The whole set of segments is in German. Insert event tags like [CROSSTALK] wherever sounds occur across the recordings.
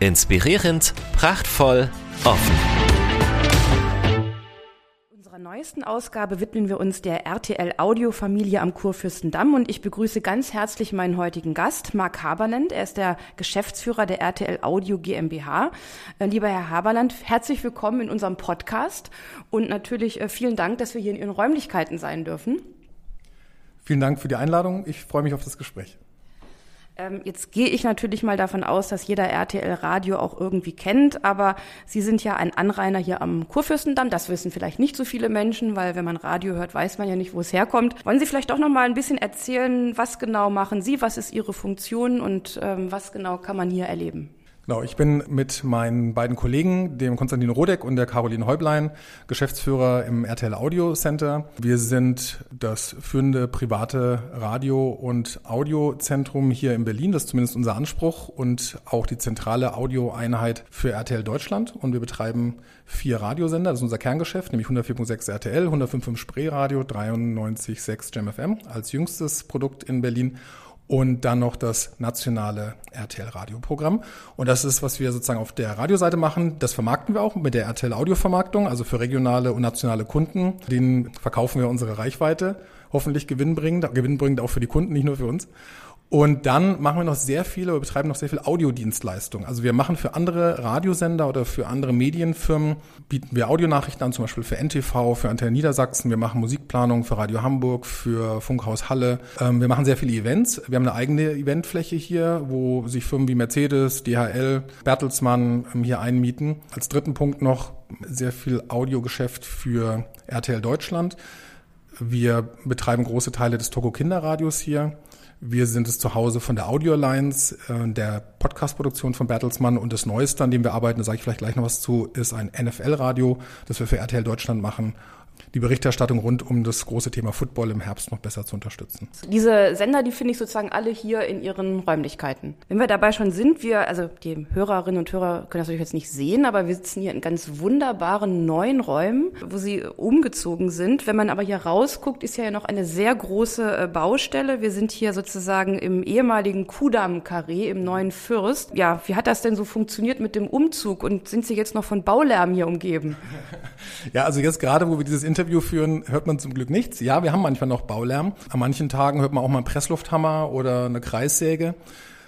Inspirierend, prachtvoll, offen neuesten Ausgabe widmen wir uns der RTL Audio Familie am Kurfürstendamm und ich begrüße ganz herzlich meinen heutigen Gast, Marc Haberland. Er ist der Geschäftsführer der RTL Audio GmbH. Äh, lieber Herr Haberland, herzlich willkommen in unserem Podcast und natürlich äh, vielen Dank, dass wir hier in Ihren Räumlichkeiten sein dürfen. Vielen Dank für die Einladung. Ich freue mich auf das Gespräch. Ähm, jetzt gehe ich natürlich mal davon aus, dass jeder RTL Radio auch irgendwie kennt, aber Sie sind ja ein Anrainer hier am Kurfürstendamm. Das wissen vielleicht nicht so viele Menschen, weil wenn man Radio hört, weiß man ja nicht, wo es herkommt. Wollen Sie vielleicht auch noch mal ein bisschen erzählen, was genau machen Sie, was ist Ihre Funktion und ähm, was genau kann man hier erleben? Genau, ich bin mit meinen beiden Kollegen, dem Konstantin Rodeck und der Caroline Häublein, Geschäftsführer im RTL Audio Center. Wir sind das führende private Radio- und Audiozentrum hier in Berlin. Das ist zumindest unser Anspruch und auch die zentrale Audioeinheit für RTL Deutschland. Und wir betreiben vier Radiosender. Das ist unser Kerngeschäft, nämlich 104.6 RTL, 105.5 Spree Radio, 93.6 Jam FM als jüngstes Produkt in Berlin und dann noch das nationale RTL-Radioprogramm. Und das ist, was wir sozusagen auf der Radioseite machen. Das vermarkten wir auch mit der RTL-Audiovermarktung, also für regionale und nationale Kunden. Denen verkaufen wir unsere Reichweite, hoffentlich gewinnbringend, gewinnbringend auch für die Kunden, nicht nur für uns. Und dann machen wir noch sehr viele, wir betreiben noch sehr viel Audiodienstleistung. Also wir machen für andere Radiosender oder für andere Medienfirmen, bieten wir Audionachrichten an, zum Beispiel für NTV, für Antenne Niedersachsen. Wir machen Musikplanung für Radio Hamburg, für Funkhaus Halle. Ähm, wir machen sehr viele Events. Wir haben eine eigene Eventfläche hier, wo sich Firmen wie Mercedes, DHL, Bertelsmann ähm, hier einmieten. Als dritten Punkt noch sehr viel Audiogeschäft für RTL Deutschland. Wir betreiben große Teile des Togo Kinderradios hier. Wir sind es zu Hause von der Audio Alliance, äh, der Podcast-Produktion von Bertelsmann. Und das Neueste, an dem wir arbeiten, da sage ich vielleicht gleich noch was zu, ist ein NFL-Radio, das wir für RTL Deutschland machen die Berichterstattung rund um das große Thema Football im Herbst noch besser zu unterstützen. Diese Sender, die finde ich sozusagen alle hier in ihren Räumlichkeiten. Wenn wir dabei schon sind, wir, also die Hörerinnen und Hörer können das natürlich jetzt nicht sehen, aber wir sitzen hier in ganz wunderbaren neuen Räumen, wo sie umgezogen sind. Wenn man aber hier rausguckt, ist ja noch eine sehr große äh, Baustelle. Wir sind hier sozusagen im ehemaligen Kudam-Karree im neuen Fürst. Ja, wie hat das denn so funktioniert mit dem Umzug und sind Sie jetzt noch von Baulärm hier umgeben? [LAUGHS] Ja, also jetzt gerade, wo wir dieses Interview führen, hört man zum Glück nichts. Ja, wir haben manchmal noch Baulärm. An manchen Tagen hört man auch mal einen Presslufthammer oder eine Kreissäge.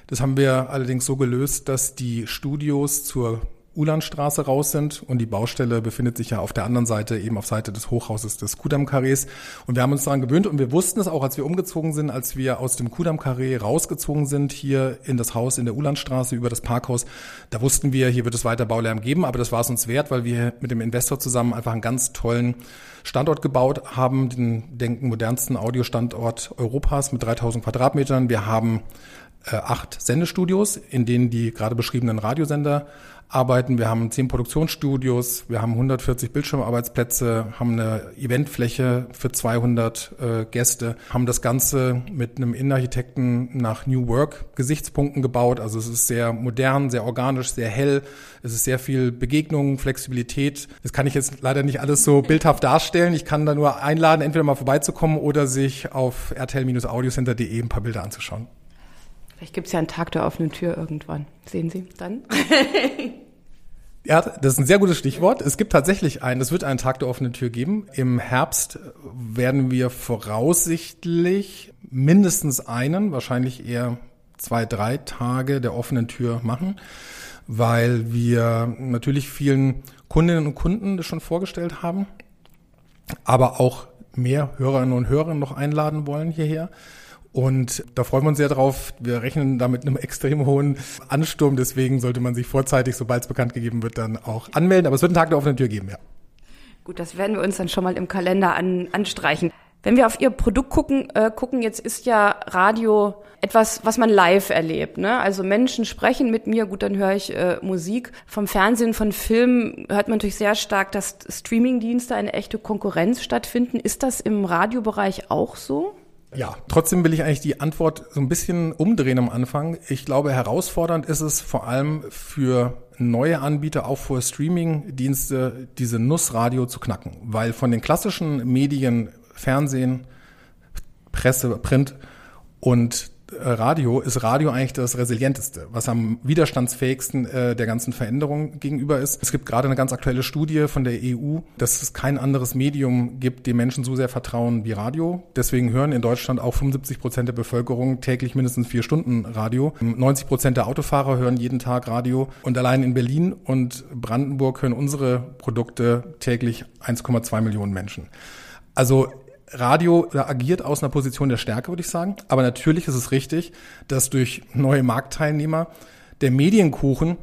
Das haben wir allerdings so gelöst, dass die Studios zur Ulandstraße raus sind und die Baustelle befindet sich ja auf der anderen Seite, eben auf Seite des Hochhauses des Kudam-Karrees. Und wir haben uns daran gewöhnt und wir wussten es auch, als wir umgezogen sind, als wir aus dem Kudam-Karree rausgezogen sind, hier in das Haus in der Ulandstraße über das Parkhaus. Da wussten wir, hier wird es weiter Baulärm geben, aber das war es uns wert, weil wir mit dem Investor zusammen einfach einen ganz tollen Standort gebaut haben, den denken modernsten Audiostandort Europas mit 3000 Quadratmetern. Wir haben äh, acht Sendestudios, in denen die gerade beschriebenen Radiosender arbeiten. Wir haben zehn Produktionsstudios, wir haben 140 Bildschirmarbeitsplätze, haben eine Eventfläche für 200 äh, Gäste, haben das Ganze mit einem Innenarchitekten nach New Work Gesichtspunkten gebaut. Also es ist sehr modern, sehr organisch, sehr hell. Es ist sehr viel Begegnung, Flexibilität. Das kann ich jetzt leider nicht alles so bildhaft darstellen. Ich kann da nur einladen, entweder mal vorbeizukommen oder sich auf rtl-audiocenter.de ein paar Bilder anzuschauen. Vielleicht gibt es ja einen Tag der offenen Tür irgendwann. Sehen Sie dann? [LAUGHS] Ja, das ist ein sehr gutes Stichwort. Es gibt tatsächlich einen, es wird einen Tag der offenen Tür geben. Im Herbst werden wir voraussichtlich mindestens einen, wahrscheinlich eher zwei, drei Tage der offenen Tür machen, weil wir natürlich vielen Kundinnen und Kunden das schon vorgestellt haben, aber auch mehr Hörerinnen und Hörer noch einladen wollen hierher. Und da freuen wir uns sehr drauf. Wir rechnen da mit einem extrem hohen Ansturm. Deswegen sollte man sich vorzeitig, sobald es bekannt gegeben wird, dann auch anmelden. Aber es wird einen Tag der offenen Tür geben, ja. Gut, das werden wir uns dann schon mal im Kalender an, anstreichen. Wenn wir auf Ihr Produkt gucken, äh, gucken, jetzt ist ja Radio etwas, was man live erlebt. Ne? Also Menschen sprechen mit mir, gut, dann höre ich äh, Musik. Vom Fernsehen, von Filmen hört man natürlich sehr stark, dass Streamingdienste eine echte Konkurrenz stattfinden. Ist das im Radiobereich auch so? Ja, trotzdem will ich eigentlich die Antwort so ein bisschen umdrehen am Anfang. Ich glaube, herausfordernd ist es vor allem für neue Anbieter, auch für Streaming-Dienste, diese Nussradio zu knacken. Weil von den klassischen Medien, Fernsehen, Presse, Print und Radio ist Radio eigentlich das resilienteste, was am widerstandsfähigsten äh, der ganzen Veränderung gegenüber ist. Es gibt gerade eine ganz aktuelle Studie von der EU, dass es kein anderes Medium gibt, dem Menschen so sehr vertrauen wie Radio. Deswegen hören in Deutschland auch 75 Prozent der Bevölkerung täglich mindestens vier Stunden Radio. 90 Prozent der Autofahrer hören jeden Tag Radio. Und allein in Berlin und Brandenburg hören unsere Produkte täglich 1,2 Millionen Menschen. Also Radio agiert aus einer Position der Stärke, würde ich sagen. Aber natürlich ist es richtig, dass durch neue Marktteilnehmer der Medienkuchen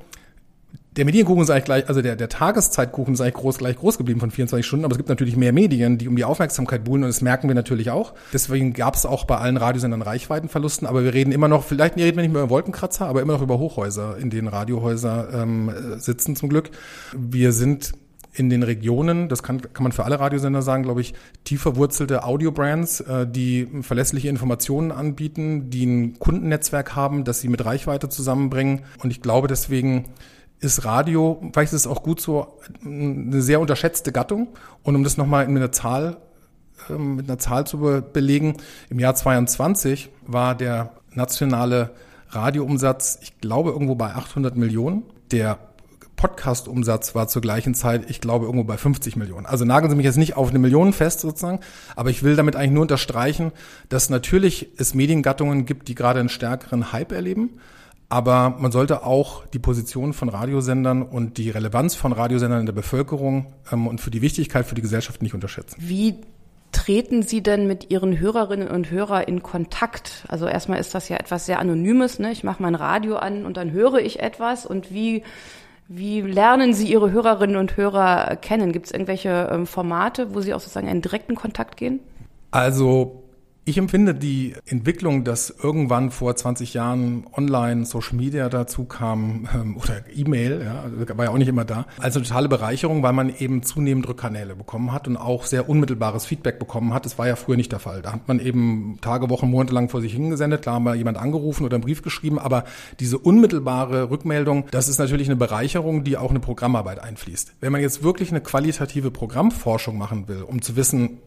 der Medienkuchen ist eigentlich gleich, also der, der Tageszeitkuchen ist eigentlich groß, gleich groß geblieben von 24 Stunden, aber es gibt natürlich mehr Medien, die um die Aufmerksamkeit buhlen und das merken wir natürlich auch. Deswegen gab es auch bei allen Radiosendern Reichweitenverlusten, aber wir reden immer noch, vielleicht reden wir nicht mehr über Wolkenkratzer, aber immer noch über Hochhäuser, in denen Radiohäuser ähm, sitzen zum Glück. Wir sind in den Regionen, das kann, kann man für alle Radiosender sagen, glaube ich, tief verwurzelte Audio-Brands, äh, die verlässliche Informationen anbieten, die ein Kundennetzwerk haben, das sie mit Reichweite zusammenbringen. Und ich glaube deswegen ist Radio, vielleicht ist es auch gut so, eine sehr unterschätzte Gattung. Und um das nochmal in einer Zahl, ähm, mit einer Zahl zu belegen, im Jahr 22 war der nationale Radioumsatz, ich glaube, irgendwo bei 800 Millionen. Der Podcast-Umsatz war zur gleichen Zeit, ich glaube, irgendwo bei 50 Millionen. Also nageln Sie mich jetzt nicht auf eine Million fest sozusagen, aber ich will damit eigentlich nur unterstreichen, dass natürlich es Mediengattungen gibt, die gerade einen stärkeren Hype erleben. Aber man sollte auch die Position von Radiosendern und die Relevanz von Radiosendern in der Bevölkerung ähm, und für die Wichtigkeit für die Gesellschaft nicht unterschätzen. Wie treten Sie denn mit Ihren Hörerinnen und Hörern in Kontakt? Also erstmal ist das ja etwas sehr Anonymes. Ne? Ich mache mein Radio an und dann höre ich etwas. Und wie wie lernen Sie Ihre Hörerinnen und Hörer kennen? Gibt es irgendwelche ähm, Formate, wo Sie auch sozusagen in direkten Kontakt gehen? Also ich empfinde die Entwicklung, dass irgendwann vor 20 Jahren online Social Media dazu kam ähm, oder E-Mail, ja, also war ja auch nicht immer da, als eine totale Bereicherung, weil man eben zunehmend Rückkanäle bekommen hat und auch sehr unmittelbares Feedback bekommen hat. Das war ja früher nicht der Fall. Da hat man eben Tage, Wochen, Monate lang vor sich hingesendet, klar wir jemand angerufen oder einen Brief geschrieben, aber diese unmittelbare Rückmeldung, das ist natürlich eine Bereicherung, die auch eine Programmarbeit einfließt. Wenn man jetzt wirklich eine qualitative Programmforschung machen will, um zu wissen,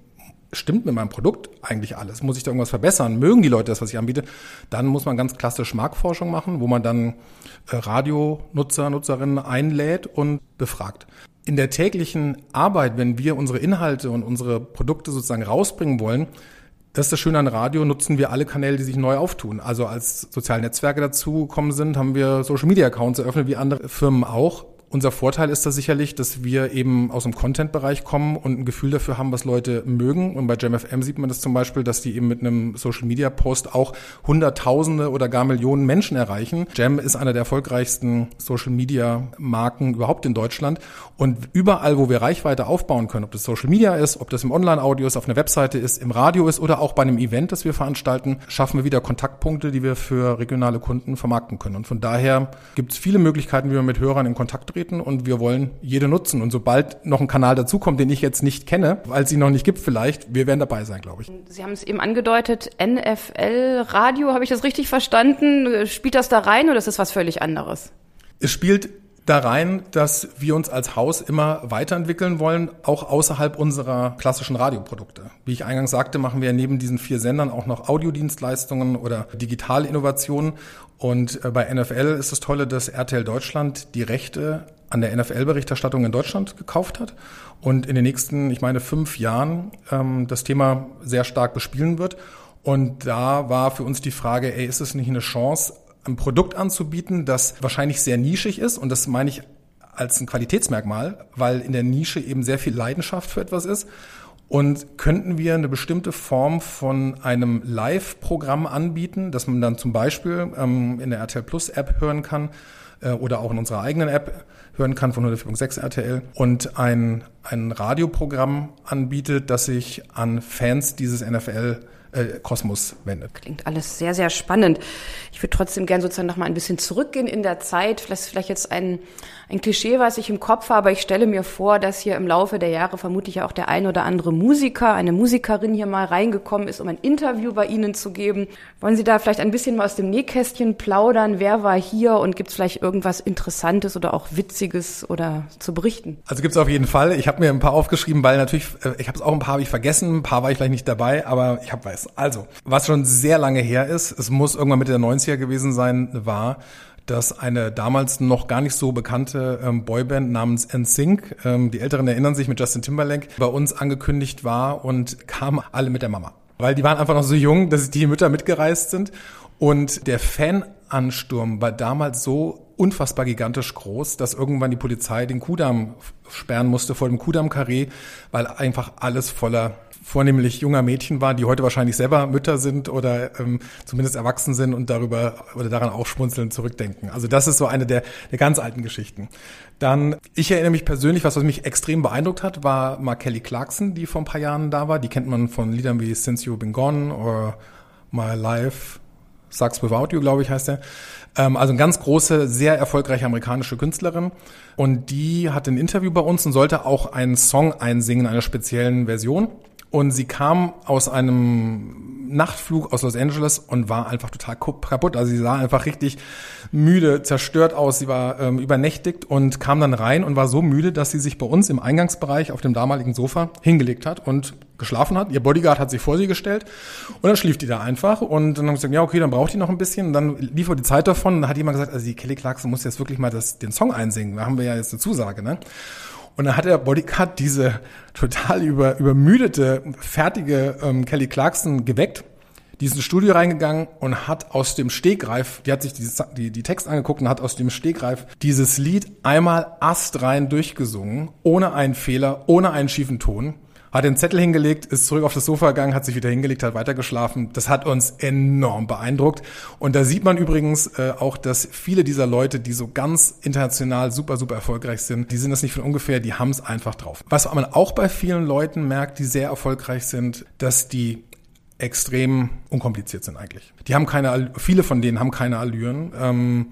stimmt mit meinem Produkt eigentlich alles? Muss ich da irgendwas verbessern? Mögen die Leute das, was ich anbiete? Dann muss man ganz klassisch Marktforschung machen, wo man dann äh, Radionutzer, Nutzerinnen einlädt und befragt. In der täglichen Arbeit, wenn wir unsere Inhalte und unsere Produkte sozusagen rausbringen wollen, das ist das Schöne an Radio, nutzen wir alle Kanäle, die sich neu auftun. Also als soziale Netzwerke dazugekommen sind, haben wir Social Media Accounts eröffnet, wie andere Firmen auch. Unser Vorteil ist da sicherlich, dass wir eben aus dem Content-Bereich kommen und ein Gefühl dafür haben, was Leute mögen. Und bei JamFM sieht man das zum Beispiel, dass die eben mit einem Social-Media-Post auch Hunderttausende oder gar Millionen Menschen erreichen. Jam ist einer der erfolgreichsten Social-Media-Marken überhaupt in Deutschland. Und überall, wo wir Reichweite aufbauen können, ob das Social Media ist, ob das im Online-Audio ist, auf einer Webseite ist, im Radio ist oder auch bei einem Event, das wir veranstalten, schaffen wir wieder Kontaktpunkte, die wir für regionale Kunden vermarkten können. Und von daher gibt es viele Möglichkeiten, wie wir mit Hörern in Kontakt treten auftreten und wir wollen jede nutzen. Und sobald noch ein Kanal dazukommt, den ich jetzt nicht kenne, weil es ihn noch nicht gibt vielleicht, wir werden dabei sein, glaube ich. Sie haben es eben angedeutet, NFL Radio, habe ich das richtig verstanden? Spielt das da rein oder ist das was völlig anderes? Es spielt da rein, dass wir uns als Haus immer weiterentwickeln wollen, auch außerhalb unserer klassischen Radioprodukte. Wie ich eingangs sagte, machen wir neben diesen vier Sendern auch noch Audiodienstleistungen oder Digitalinnovationen. Und äh, bei NFL ist das Tolle, dass RTL Deutschland die Rechte an der NFL-Berichterstattung in Deutschland gekauft hat und in den nächsten, ich meine, fünf Jahren ähm, das Thema sehr stark bespielen wird. Und da war für uns die Frage, ey, ist es nicht eine Chance, ein Produkt anzubieten, das wahrscheinlich sehr nischig ist und das meine ich als ein Qualitätsmerkmal, weil in der Nische eben sehr viel Leidenschaft für etwas ist. Und könnten wir eine bestimmte Form von einem Live-Programm anbieten, das man dann zum Beispiel ähm, in der RTL Plus App hören kann, äh, oder auch in unserer eigenen App hören kann von 104.6 RTL und ein, ein Radioprogramm anbietet, das sich an Fans dieses NFL äh, Kosmos wendet. Klingt alles sehr, sehr spannend. Ich würde trotzdem gerne sozusagen noch mal ein bisschen zurückgehen in der Zeit. Vielleicht, vielleicht jetzt ein, ein Klischee, was ich im Kopf habe. Ich stelle mir vor, dass hier im Laufe der Jahre vermutlich auch der ein oder andere Musiker, eine Musikerin hier mal reingekommen ist, um ein Interview bei Ihnen zu geben. Wollen Sie da vielleicht ein bisschen mal aus dem Nähkästchen plaudern? Wer war hier und gibt es vielleicht irgendwas Interessantes oder auch Witziges oder zu berichten? Also gibt es auf jeden Fall. Ich habe mir ein paar aufgeschrieben, weil natürlich, äh, ich habe es auch ein paar habe ich vergessen, ein paar war ich vielleicht nicht dabei, aber ich habe weiß. Also, was schon sehr lange her ist, es muss irgendwann Mitte der 90er gewesen sein, war, dass eine damals noch gar nicht so bekannte ähm, Boyband namens NSYNC, ähm, die Älteren erinnern sich mit Justin Timberlake, bei uns angekündigt war und kamen alle mit der Mama. Weil die waren einfach noch so jung, dass die Mütter mitgereist sind. Und der Fanansturm war damals so unfassbar gigantisch groß, dass irgendwann die Polizei den Kudamm sperren musste vor dem Kudamm-Karree, weil einfach alles voller vornehmlich junger Mädchen war, die heute wahrscheinlich selber Mütter sind oder ähm, zumindest erwachsen sind und darüber oder daran auch schmunzeln zurückdenken. Also das ist so eine der, der ganz alten Geschichten. Dann, ich erinnere mich persönlich, was, was mich extrem beeindruckt hat, war mal Kelly Clarkson, die vor ein paar Jahren da war. Die kennt man von Liedern wie Since You've Been Gone oder My Life Sucks Without You, glaube ich, heißt er. Ähm, also eine ganz große, sehr erfolgreiche amerikanische Künstlerin. Und die hat ein Interview bei uns und sollte auch einen Song einsingen in einer speziellen Version. Und sie kam aus einem Nachtflug aus Los Angeles und war einfach total kaputt. Also sie sah einfach richtig müde, zerstört aus. Sie war ähm, übernächtigt und kam dann rein und war so müde, dass sie sich bei uns im Eingangsbereich auf dem damaligen Sofa hingelegt hat und geschlafen hat. Ihr Bodyguard hat sich vor sie gestellt und dann schlief die da einfach und dann haben sie gesagt, ja okay, dann braucht die noch ein bisschen und dann lief die Zeit davon und dann hat jemand gesagt, also die Kelly Clarkson muss jetzt wirklich mal das, den Song einsingen. Da haben wir ja jetzt eine Zusage, ne? Und dann hat der Bodyguard diese total über, übermüdete, fertige ähm, Kelly Clarkson geweckt, die ist ins Studio reingegangen und hat aus dem Stegreif, die hat sich die, die, die Text angeguckt und hat aus dem Stegreif dieses Lied einmal astrein durchgesungen, ohne einen Fehler, ohne einen schiefen Ton hat den Zettel hingelegt, ist zurück auf das Sofa gegangen, hat sich wieder hingelegt, hat weitergeschlafen. Das hat uns enorm beeindruckt. Und da sieht man übrigens äh, auch, dass viele dieser Leute, die so ganz international super, super erfolgreich sind, die sind das nicht von ungefähr, die haben es einfach drauf. Was man auch bei vielen Leuten merkt, die sehr erfolgreich sind, dass die extrem unkompliziert sind eigentlich. Die haben keine, viele von denen haben keine Allüren. Ähm,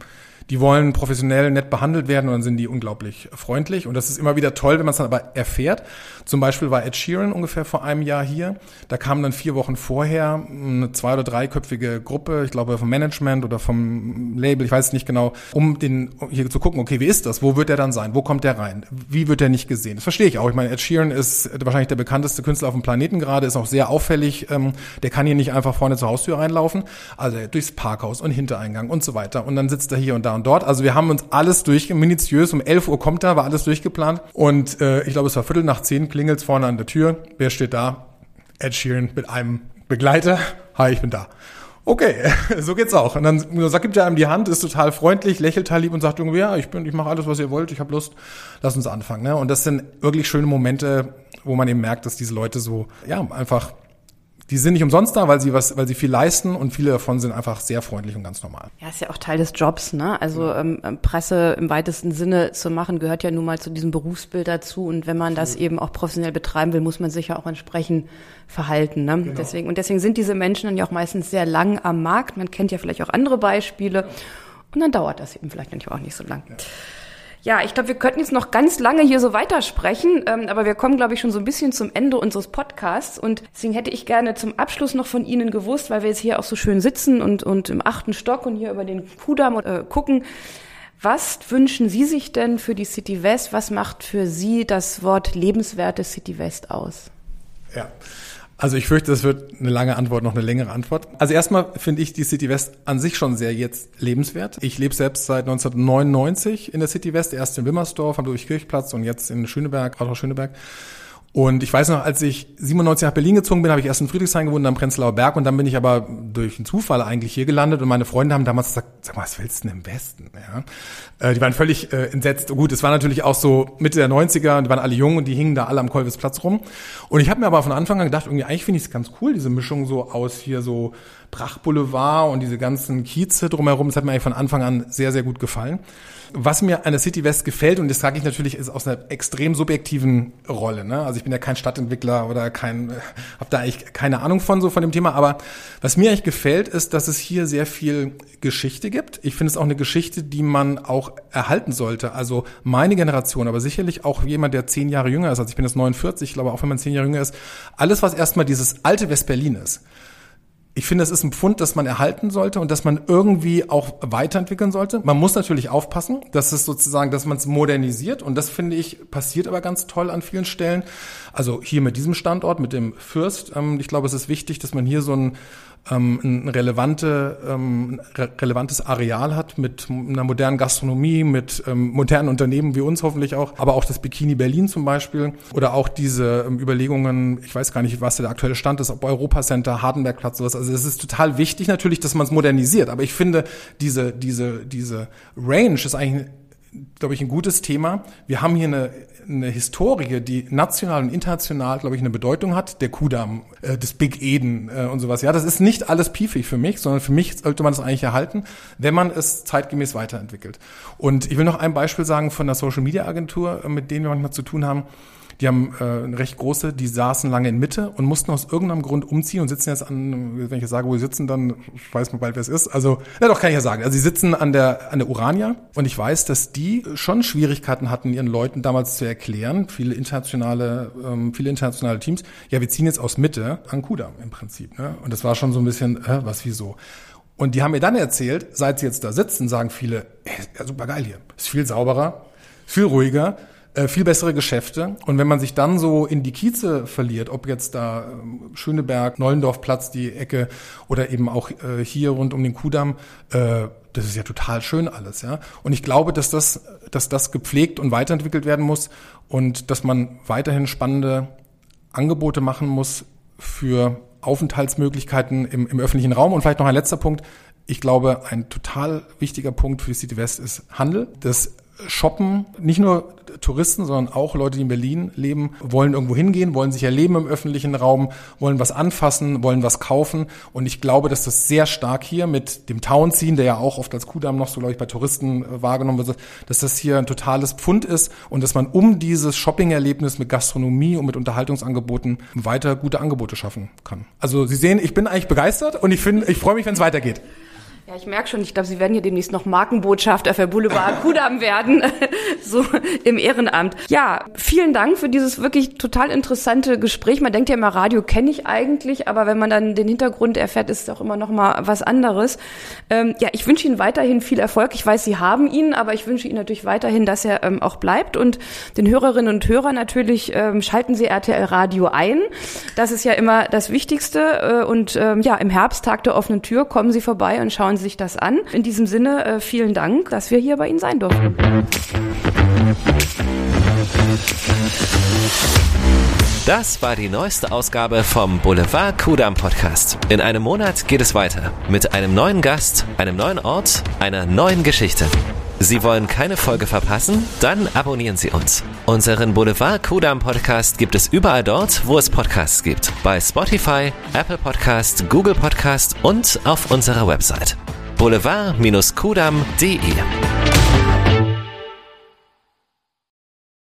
die wollen professionell nett behandelt werden und dann sind die unglaublich freundlich. Und das ist immer wieder toll, wenn man es dann aber erfährt. Zum Beispiel war Ed Sheeran ungefähr vor einem Jahr hier. Da kam dann vier Wochen vorher eine zwei- oder dreiköpfige Gruppe, ich glaube vom Management oder vom Label, ich weiß es nicht genau, um den hier zu gucken, okay, wie ist das? Wo wird der dann sein? Wo kommt der rein? Wie wird der nicht gesehen? Das verstehe ich auch. Ich meine, Ed Sheeran ist wahrscheinlich der bekannteste Künstler auf dem Planeten gerade, ist auch sehr auffällig. Ähm, der kann hier nicht einfach vorne zur Haustür reinlaufen. Also durchs Parkhaus und Hintereingang und so weiter. Und dann sitzt er hier und da und dort. Also wir haben uns alles durch, minutiös, um 11 Uhr kommt er, war alles durchgeplant. Und äh, ich glaube, es war Viertel nach zehn, klingelt's vorne an der Tür. Wer steht da? Ed Sheeran mit einem Begleiter. Hi, ich bin da. Okay, [LAUGHS] so geht's auch. Und dann gibt er einem die Hand, ist total freundlich, lächelt halt lieb und sagt irgendwie, ja, ich bin, ich mache alles, was ihr wollt, ich habe Lust, lass uns anfangen. Ne? Und das sind wirklich schöne Momente, wo man eben merkt, dass diese Leute so, ja, einfach die sind nicht umsonst da, weil sie was, weil sie viel leisten und viele davon sind einfach sehr freundlich und ganz normal. Ja, ist ja auch Teil des Jobs, ne? Also ähm, ähm, Presse im weitesten Sinne zu machen, gehört ja nun mal zu diesem Berufsbild dazu. Und wenn man das eben auch professionell betreiben will, muss man sich ja auch entsprechend verhalten. Ne? Genau. Deswegen, und deswegen sind diese Menschen dann ja auch meistens sehr lang am Markt. Man kennt ja vielleicht auch andere Beispiele. Und dann dauert das eben vielleicht manchmal auch nicht so lang. Ja. Ja, ich glaube, wir könnten jetzt noch ganz lange hier so weitersprechen, ähm, aber wir kommen, glaube ich, schon so ein bisschen zum Ende unseres Podcasts. Und deswegen hätte ich gerne zum Abschluss noch von Ihnen gewusst, weil wir jetzt hier auch so schön sitzen und, und im achten Stock und hier über den Kudamm äh, gucken. Was wünschen Sie sich denn für die City West? Was macht für Sie das Wort lebenswerte City West aus? Ja. Also ich fürchte, das wird eine lange Antwort, noch eine längere Antwort. Also erstmal finde ich die City West an sich schon sehr jetzt lebenswert. Ich lebe selbst seit 1999 in der City West, erst in Wimmersdorf am Durchkirchplatz und jetzt in Schöneberg, Rathaus Schöneberg. Und ich weiß noch, als ich 97 nach Berlin gezogen bin, habe ich erst in Friedrichshain gewohnt, dann Prenzlauer Berg und dann bin ich aber durch einen Zufall eigentlich hier gelandet und meine Freunde haben damals gesagt, sag mal, was willst du denn im Westen? Ja? Äh, die waren völlig äh, entsetzt. Gut, es war natürlich auch so Mitte der 90er, die waren alle jung und die hingen da alle am Kolwitzplatz rum. Und ich habe mir aber von Anfang an gedacht, irgendwie eigentlich finde ich es ganz cool, diese Mischung so aus hier so Prachtboulevard und diese ganzen Kieze drumherum. Das hat mir eigentlich von Anfang an sehr, sehr gut gefallen. Was mir an der City West gefällt, und das sage ich natürlich, ist aus einer extrem subjektiven Rolle. Ne? Also ich bin ja kein Stadtentwickler oder kein, habe da eigentlich keine Ahnung von so von dem Thema. Aber was mir eigentlich gefällt, ist, dass es hier sehr viel Geschichte gibt. Ich finde es auch eine Geschichte, die man auch erhalten sollte. Also meine Generation, aber sicherlich auch jemand, der zehn Jahre jünger ist. Also ich bin jetzt 49, ich glaube auch wenn man zehn Jahre jünger ist. Alles, was erstmal dieses alte West-Berlin ist ich finde, es ist ein Pfund, das man erhalten sollte und das man irgendwie auch weiterentwickeln sollte. Man muss natürlich aufpassen, dass es sozusagen, dass man es modernisiert und das finde ich passiert aber ganz toll an vielen Stellen. Also hier mit diesem Standort, mit dem Fürst. Ähm, ich glaube, es ist wichtig, dass man hier so ein ähm, ein relevante, ähm, re relevantes Areal hat mit einer modernen Gastronomie, mit ähm, modernen Unternehmen wie uns hoffentlich auch, aber auch das Bikini Berlin zum Beispiel oder auch diese ähm, Überlegungen, ich weiß gar nicht, was der aktuelle Stand ist, ob Europacenter, Hardenbergplatz, sowas. Also es ist total wichtig natürlich, dass man es modernisiert, aber ich finde, diese, diese, diese Range ist eigentlich glaube ich, ein gutes Thema. Wir haben hier eine, eine Historie, die national und international, glaube ich, eine Bedeutung hat. Der Kudamm, äh, das Big Eden äh, und sowas. Ja, das ist nicht alles piefig für mich, sondern für mich sollte man das eigentlich erhalten, wenn man es zeitgemäß weiterentwickelt. Und ich will noch ein Beispiel sagen von der Social Media Agentur, äh, mit denen wir manchmal zu tun haben. Die haben äh, recht große, die saßen lange in Mitte und mussten aus irgendeinem Grund umziehen und sitzen jetzt an, wenn ich jetzt sage, wo sie sitzen, dann weiß man bald, wer es ist. Also, na doch, kann ich ja sagen. Also sie sitzen an der, an der Urania und ich weiß, dass die schon Schwierigkeiten hatten, ihren Leuten damals zu erklären, viele internationale, ähm, viele internationale Teams, ja, wir ziehen jetzt aus Mitte an Kudam im Prinzip. Ne? Und das war schon so ein bisschen, äh, was, wieso? Und die haben mir dann erzählt, seit sie jetzt da sitzen, sagen viele, ey, ja, super geil hier. Ist viel sauberer, viel ruhiger äh, viel bessere Geschäfte. Und wenn man sich dann so in die Kieze verliert, ob jetzt da ähm, Schöneberg, Neulendorfplatz, die Ecke oder eben auch äh, hier rund um den Kudamm, äh, das ist ja total schön alles, ja. Und ich glaube, dass das, dass das gepflegt und weiterentwickelt werden muss und dass man weiterhin spannende Angebote machen muss für Aufenthaltsmöglichkeiten im, im öffentlichen Raum. Und vielleicht noch ein letzter Punkt. Ich glaube, ein total wichtiger Punkt für die City West ist Handel. Das Shoppen, nicht nur Touristen, sondern auch Leute, die in Berlin leben, wollen irgendwo hingehen, wollen sich erleben im öffentlichen Raum, wollen was anfassen, wollen was kaufen. Und ich glaube, dass das sehr stark hier mit dem Townziehen, der ja auch oft als Kudamm noch so, glaube ich, bei Touristen äh, wahrgenommen wird, dass das hier ein totales Pfund ist und dass man um dieses Shopping-Erlebnis mit Gastronomie und mit Unterhaltungsangeboten weiter gute Angebote schaffen kann. Also Sie sehen, ich bin eigentlich begeistert und ich finde, ich freue mich, wenn es weitergeht. Ja, ich merke schon, ich glaube, Sie werden hier demnächst noch Markenbotschafter für Boulevard Kudam werden, [LAUGHS] so im Ehrenamt. Ja, vielen Dank für dieses wirklich total interessante Gespräch. Man denkt ja immer, Radio kenne ich eigentlich, aber wenn man dann den Hintergrund erfährt, ist es auch immer noch mal was anderes. Ähm, ja, ich wünsche Ihnen weiterhin viel Erfolg. Ich weiß, Sie haben ihn, aber ich wünsche Ihnen natürlich weiterhin, dass er ähm, auch bleibt und den Hörerinnen und Hörern natürlich ähm, schalten Sie RTL Radio ein. Das ist ja immer das Wichtigste äh, und ähm, ja, im Herbst Tag der offenen Tür kommen Sie vorbei und schauen schauen Sie sich das an. In diesem Sinne, äh, vielen Dank, dass wir hier bei Ihnen sein durften. Das war die neueste Ausgabe vom Boulevard Kudam Podcast. In einem Monat geht es weiter mit einem neuen Gast, einem neuen Ort, einer neuen Geschichte. Sie wollen keine Folge verpassen? Dann abonnieren Sie uns. Unseren Boulevard Kudam Podcast gibt es überall dort, wo es Podcasts gibt. Bei Spotify, Apple Podcast, Google Podcast und auf unserer Website boulevard-kudam.de